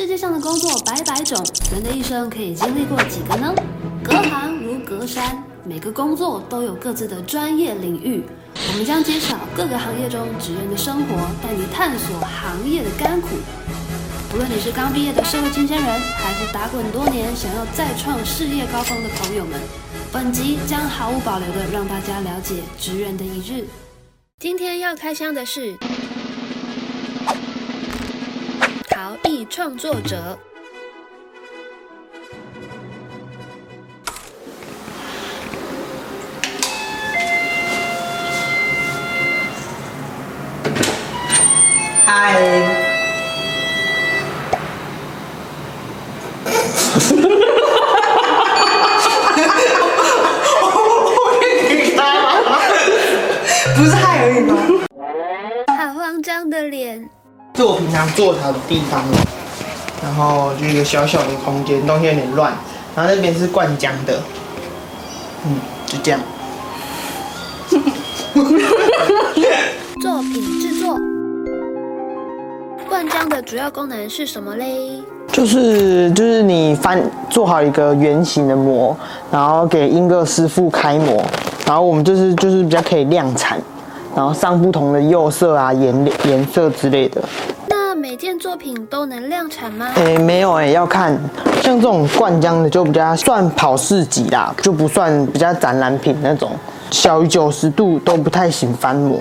世界上的工作百百种，人的一生可以经历过几个呢？隔行如隔山，每个工作都有各自的专业领域。我们将揭晓各个行业中职人的生活，带你探索行业的甘苦。无论你是刚毕业的社会新鲜人，还是打滚多年想要再创事业高峰的朋友们，本集将毫无保留地让大家了解职人的一日。今天要开箱的是。艺创作者，嗨，常做陶的地方，然后就一个小小的空间，东西有点乱。然后那边是灌浆的，嗯，就这样。作品制作，灌浆的主要功能是什么嘞？就是就是你翻做好一个圆形的模，然后给英哥师傅开模，然后我们就是就是比较可以量产。然后上不同的釉色啊、颜颜色之类的。件作品都能量产吗？诶，没有诶，要看。像这种灌浆的就比较算跑市集啦，就不算比较展览品那种。小于九十度都不太行翻模。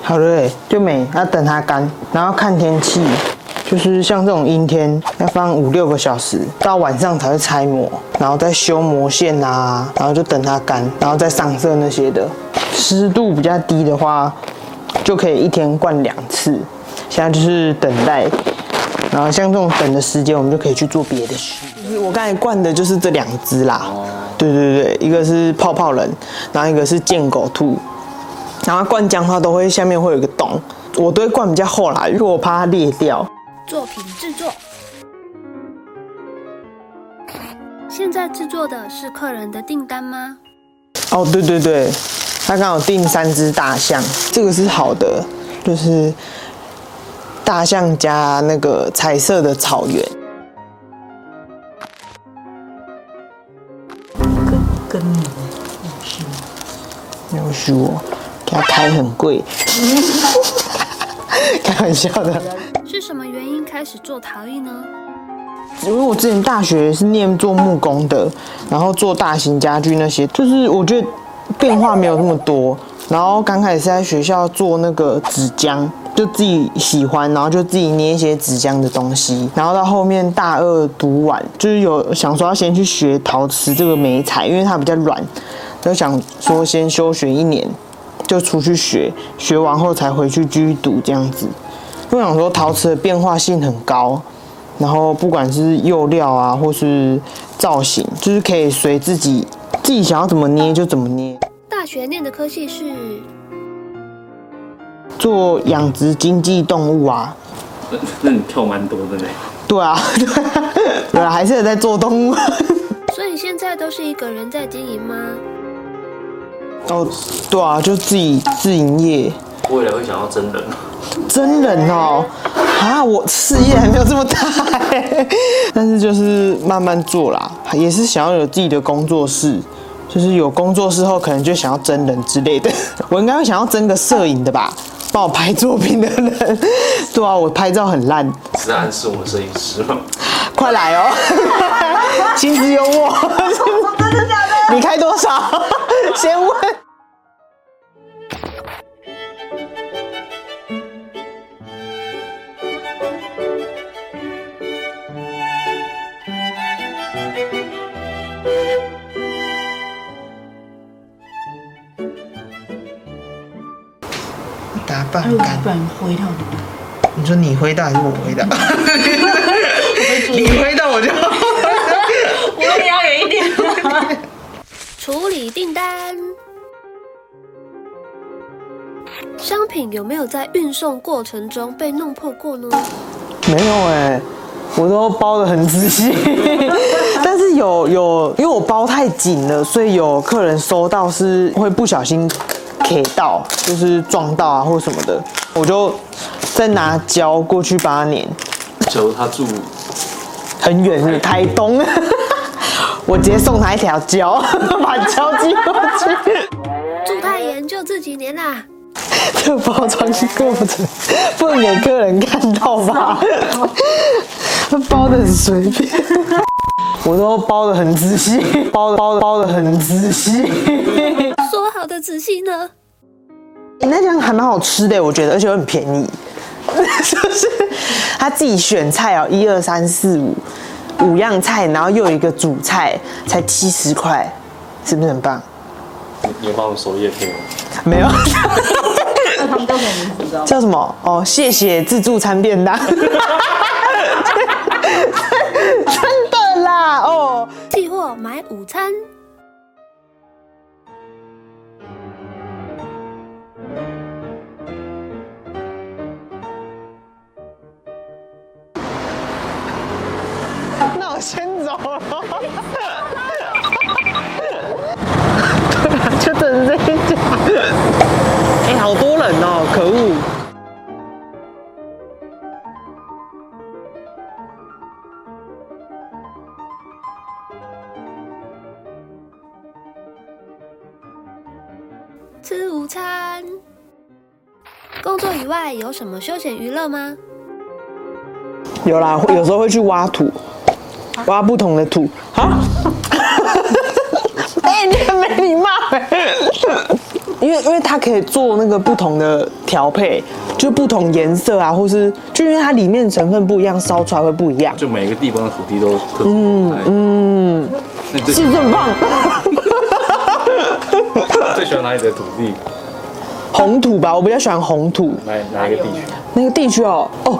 好了，就没，要等它干，然后看天气。就是像这种阴天，要放五六个小时，到晚上才会拆模，然后再修模线啊，然后就等它干，然后再上色那些的。湿度比较低的话，就可以一天灌两次。现在就是等待，然后像这种等的时间，我们就可以去做别的事。就是我刚才灌的就是这两只啦，对对对，一个是泡泡人，然后一个是贱狗兔。然后灌浆的话，都会下面会有一个洞，我都会灌比较厚啦，因为我怕它裂掉。作品制作，现在制作的是客人的订单吗？哦，对对对，他刚好订三只大象，这个是好的，就是大象加那个彩色的草原。跟跟你有事吗？没有说，给他开很贵，开玩笑的。是什么原因开始做陶艺呢？因为我之前大学是念做木工的，然后做大型家具那些，就是我觉得变化没有那么多。然后刚开始是在学校做那个纸浆，就自己喜欢，然后就自己捏一些纸浆的东西。然后到后面大二读完，就是有想说要先去学陶瓷这个美材，因为它比较软，就想说先休学一年，就出去学，学完后才回去继续读这样子。我想说，陶瓷的变化性很高，然后不管是釉料啊，或是造型，就是可以随自己自己想要怎么捏就怎么捏。大学念的科系是做养殖经济动物啊。那你跳蛮多的呢？对啊，对啊，还是有在做动物。所以现在都是一个人在经营吗？哦，对啊，就自己自营业。未来会想要真人吗？真人哦，啊，我事业还没有这么大，但是就是慢慢做啦，也是想要有自己的工作室，就是有工作室后可能就想要真人之类的。我应该会想要真个摄影的吧，帮我拍作品的人。对啊，我拍照很烂。是暗示我们摄影师吗？快来哦，薪资由我。你开多少？先问。打扮干，不然灰到你说你灰到还是我灰到？你灰到我就，我也要远一点。处理订单，商品有没有在运送过程中被弄破过呢？没有哎、欸，我都包的很仔细。但是有有，因为我包太紧了，所以有客人收到是会不小心。K 到，就是撞到啊或什么的，我就再拿胶过去把它粘。假如他住很远是台东，我直接送他一条胶，把胶寄过去。住太严就这几年啦。这个包装过程不能给客人看到吧？他包的很随便，我都包的很仔细，包的包的包的很仔细。说好的仔细呢？你那家还蛮好吃的，我觉得，而且很便宜。就是他自己选菜哦，一二三四五五样菜，然后又有一个主菜，才七十块，是不是很棒？你有帮我们首页贴吗？没有。那他们叫什么名字？叫什么？哦，谢谢自助餐便当。真的啦，哦。寄货买午餐。人哦，可恶！吃午餐。工作以外有什么休闲娱乐吗？有啦，有时候会去挖土，挖不同的土。啊？哎、欸，你很没礼貌。因为因为它可以做那个不同的调配，就不同颜色啊，或是就因为它里面成分不一样，烧出来会不一样。就每个地方的土地都特别嗯嗯，是不是很棒？最喜欢哪里的土地？红土吧，我比较喜欢红土。哪哪一个地区？那个地区哦哦。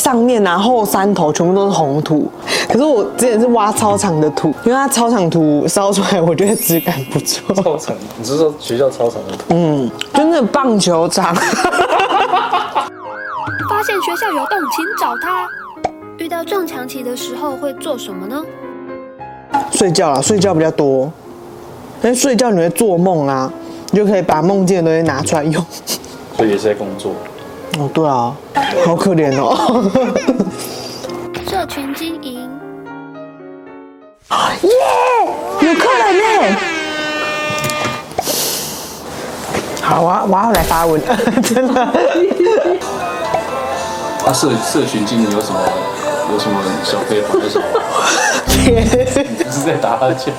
上面然后山头全部都是红土，可是我之前是挖操场的土，因为它操场土烧出来，我觉得质感不错。操场，你是说学校操场的土？嗯，就那棒球场。发现学校有洞，请找他。遇到撞墙期的时候会做什么呢？睡觉啦，睡觉比较多。因为睡觉你会做梦啊，你就可以把梦见的东西拿出来用。所以也是在工作。哦，对啊，好可怜哦。社群经营，耶，有客人呢。好啊，我要来发文，真的。啊，社社群经营有什么有什么小配方？有什么？天，你是在打哈欠？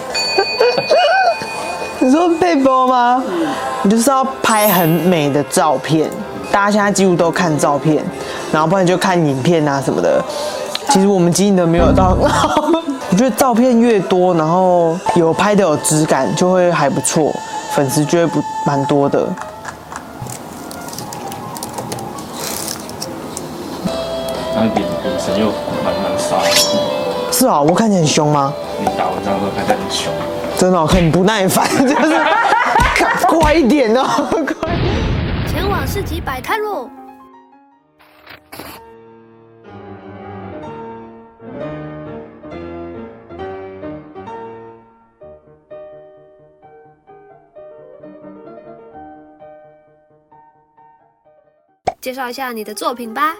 你说配方吗？你就是要拍很美的照片。大家现在几乎都看照片，然后不然就看影片啊什么的。其实我们经营的没有到，我觉得照片越多，然后有拍的有质感，就会还不错，粉丝就会不蛮多的。那眼眼神又蛮蛮杀的。是啊，我看起来很凶吗？你打文章都看起来很凶。真的很不耐烦，就是 快一点哦，快。前往市集摆摊喽！介绍一下你的作品吧。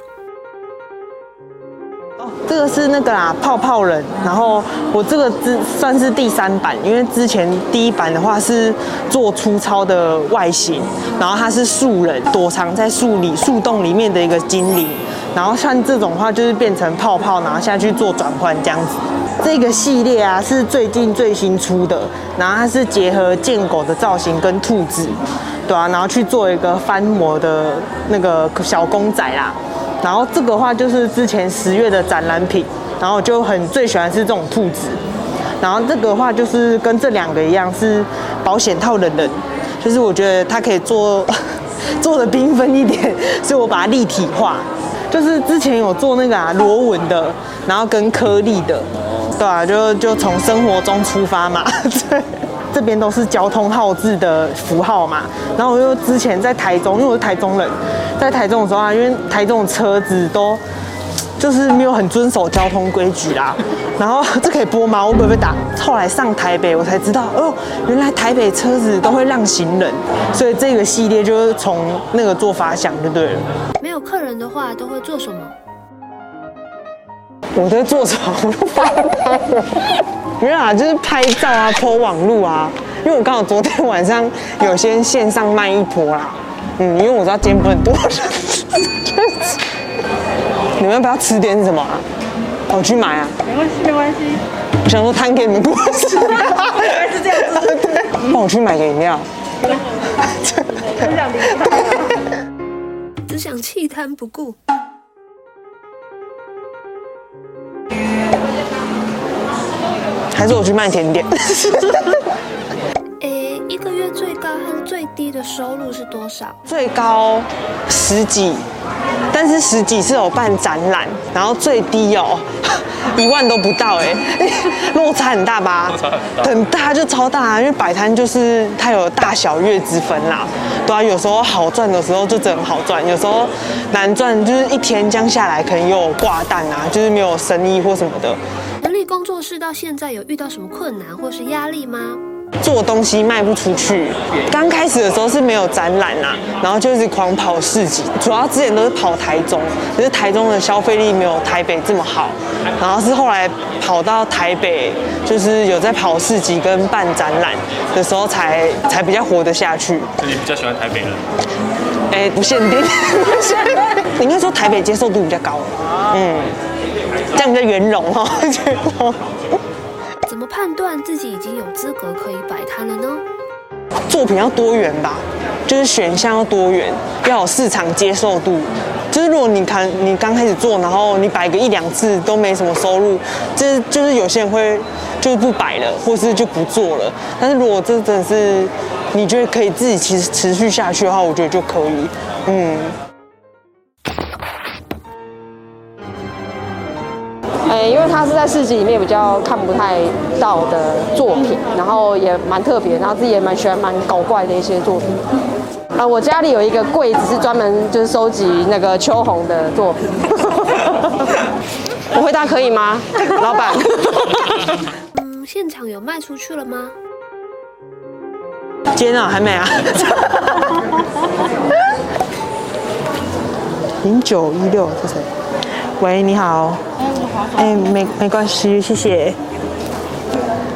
哦这个是那个啦，泡泡人。然后我这个之算是第三版，因为之前第一版的话是做粗糙的外形，然后它是树人躲藏在树里树洞里面的一个精灵，然后像这种的话就是变成泡泡，然后下去做转换这样子。这个系列啊是最近最新出的，然后它是结合贱狗的造型跟兔子，对啊，然后去做一个翻模的那个小公仔啦。然后这个话就是之前十月的展览品，然后就很最喜欢是这种兔子，然后这个话就是跟这两个一样是保险套的人，就是我觉得它可以做 做的缤纷一点，所以我把它立体化，就是之前有做那个啊螺纹的，然后跟颗粒的，对啊，就就从生活中出发嘛，对。这边都是交通号志的符号嘛，然后我又之前在台中，因为我是台中人，在台中的时候啊，因为台中的车子都就是没有很遵守交通规矩啦。然后 这可以播吗？我会不会打？后来上台北，我才知道哦，原来台北车子都会让行人，所以这个系列就是从那个做法想就对了。没有客人的话，都会做什么？我在做什么？我就发拍。没有啊，就是拍照啊，po 网路啊。因为我刚好昨天晚上有先线上卖一波啦。嗯，因为我知道今天不很多人。你们要不要吃点什么啊？我去买啊。没关系，没关系。我想说摊给你们过吃。原来是这样子。对。帮我去买个饮料。只想离开。只想弃摊不顾。还是我去卖甜点。最高和最低的收入是多少？最高十几，但是十几是有办展览，然后最低哦，一万都不到哎，落差很大吧？落差很大，很大就超大啊！因为摆摊就是它有大小月之分啦，对啊，有时候好赚的时候就真的好赚，有时候难赚就是一天这样下来可能又有挂单啊，就是没有生意或什么的。人力工作室到现在有遇到什么困难或是压力吗？做东西卖不出去，刚开始的时候是没有展览啊，然后就是狂跑市集，主要之前都是跑台中，可是台中的消费力没有台北这么好，然后是后来跑到台北，就是有在跑市集跟办展览的时候才才比较活得下去。你比较喜欢台北人？哎，不限定，应该说台北接受度比较高，嗯，这样比较圆融哈，觉得。怎么判断自己已经有资格可以摆摊了呢？作品要多元吧，就是选项要多元，要有市场接受度。就是如果你看你刚开始做，然后你摆个一两次都没什么收入，就是就是有些人会就是不摆了，或是就不做了。但是如果这真的是你觉得可以自己其实持续下去的话，我觉得就可以，嗯。欸，因为它是在市集里面比较看不太到的作品，然后也蛮特别，然后自己也蛮喜欢蛮搞怪的一些作品。啊，我家里有一个柜子是专门就是收集那个秋红的作品。我回答可以吗，老板？嗯，现场有卖出去了吗？今天啊，还没啊。零九一六，这是谁？喂，你好。哎、欸，没没关系，谢谢。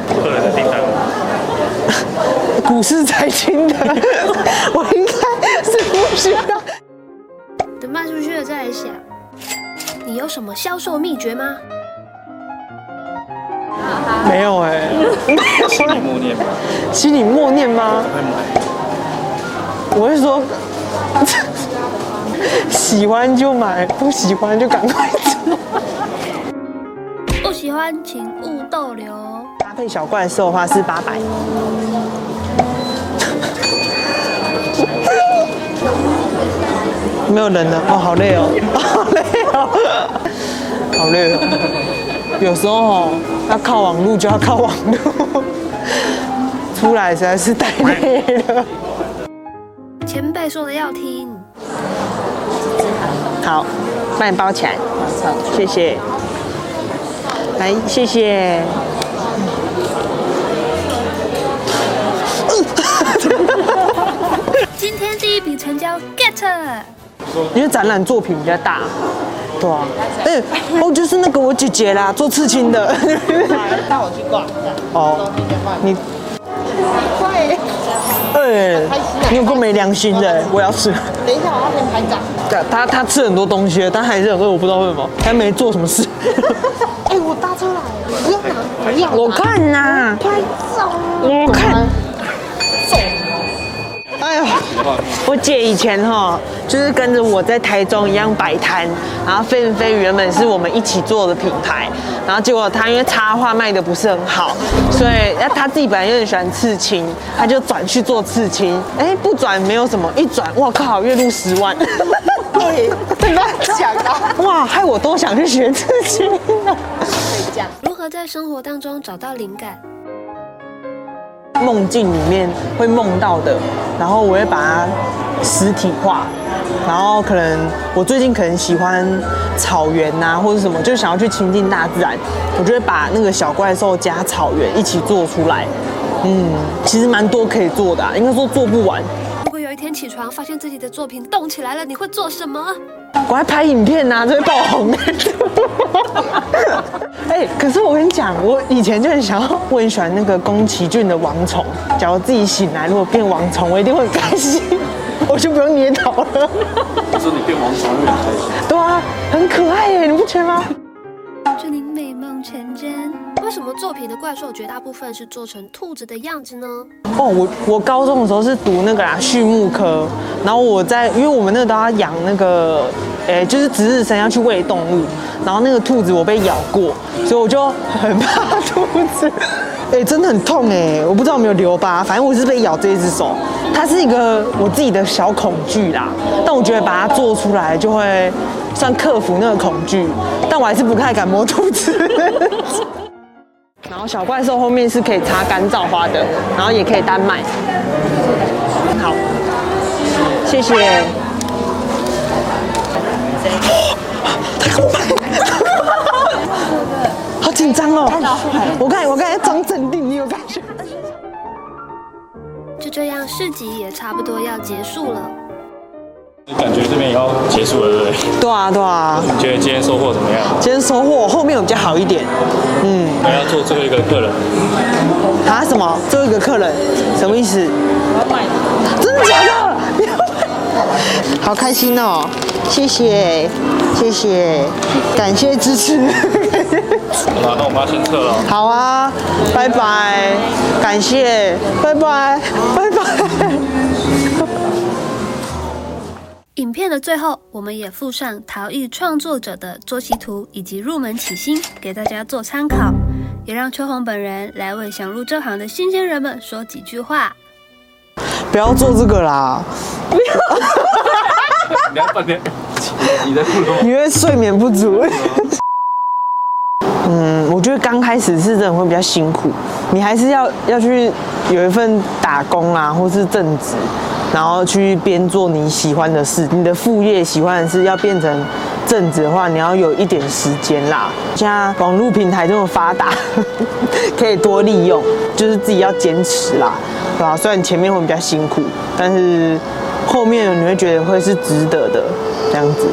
客人的订单。股市财经的，我应该是不需要。等卖出去了再来想。你有什么销售秘诀吗？没有哎、欸。心里默念吗？心里默念吗？我是说，喜欢就买，不喜欢就赶快走。不喜欢请勿逗留。搭配小怪兽的话是八百。没有人了哦，好累哦，好累哦，好累哦。有时候哦，要靠网路就要靠网路，出来实在是太累了。前辈说的要听。好，帮你包起来。好，谢谢。来，谢谢。今天第一笔成交 get，因为展览作品比较大，对啊。哎，哦，就是那个我姐姐啦，做刺青的。带我去逛。哦，你。快。哎，你有够没良心的，我要吃。等一下，我要先拍照。对，他他吃很多东西，但还是很饿，我不知道为什么，他没做什么事。哎，我搭车来了，不要拿，不要。我看呐，拍照。我看。我姐以前哈，就是跟着我在台中一样摆摊，然后飞飞原本是我们一起做的品牌，然后结果她因为插画卖的不是很好，所以那她自己本来有点喜欢刺青，她就转去做刺青。哎，不转没有什么，一转，我靠，月入十万。哎，乱讲啊！哇，害我多想去学刺青 呢。如何在生活当中找到灵感？梦境里面会梦到的，然后我会把它实体化。然后可能我最近可能喜欢草原呐、啊，或者什么，就想要去亲近大自然，我就会把那个小怪兽加草原一起做出来。嗯，其实蛮多可以做的、啊，应该说做不完。起床发现自己的作品动起来了，你会做什么？我还拍影片呐、啊，就会爆红。哎、欸，可是我跟你讲，我以前就很想要，我很喜欢那个宫崎骏的王虫。假如自己醒来如果变王虫，我一定会很开心。我就不用捏头了。我说你变王虫会很开心。对啊，很可爱耶，你不觉得吗？祝您美梦成真。作品的怪兽绝大部分是做成兔子的样子呢？哦，我我高中的时候是读那个啦，畜牧科。然后我在，因为我们那个都要养那个，哎，就是值日生要去喂动物。然后那个兔子我被咬过，所以我就很怕兔子。哎，真的很痛哎！我不知道有没有留疤，反正我是被咬这一只手。它是一个我自己的小恐惧啦，但我觉得把它做出来就会算克服那个恐惧。但我还是不太敢摸兔子。然后小怪兽后面是可以插干燥花的，然后也可以单卖。好，谢谢。太可怕好紧张哦！我看我刚才装镇定，你有感觉？就这样，市集也差不多要结束了。感觉这边也要结束了，对不对？对啊，对啊。你觉得今天收获怎么样？今天收获后面有比较好一点。嗯。还要做最后一个客人。啊？什么？最后一个客人？什么意思？我要买。真的假的？你？好开心哦！谢谢，谢谢，感谢支持。好，那我们要先撤了。好啊，拜拜，感谢，拜拜，拜拜。影片的最后，我们也附上陶艺创作者的作息图以及入门起薪，给大家做参考，也让秋红本人来为想入这行的新鲜人们说几句话。不要做这个啦！你要半天，你在因为睡眠不足。嗯，我觉得刚开始是真的会比较辛苦，你还是要要去有一份打工啊，或是正职，然后去边做你喜欢的事，你的副业喜欢的事要变成正职的话，你要有一点时间啦。现在网络平台这么发达，可以多利用，就是自己要坚持啦，对吧？虽然前面会比较辛苦，但是后面你会觉得会是值得的，这样子。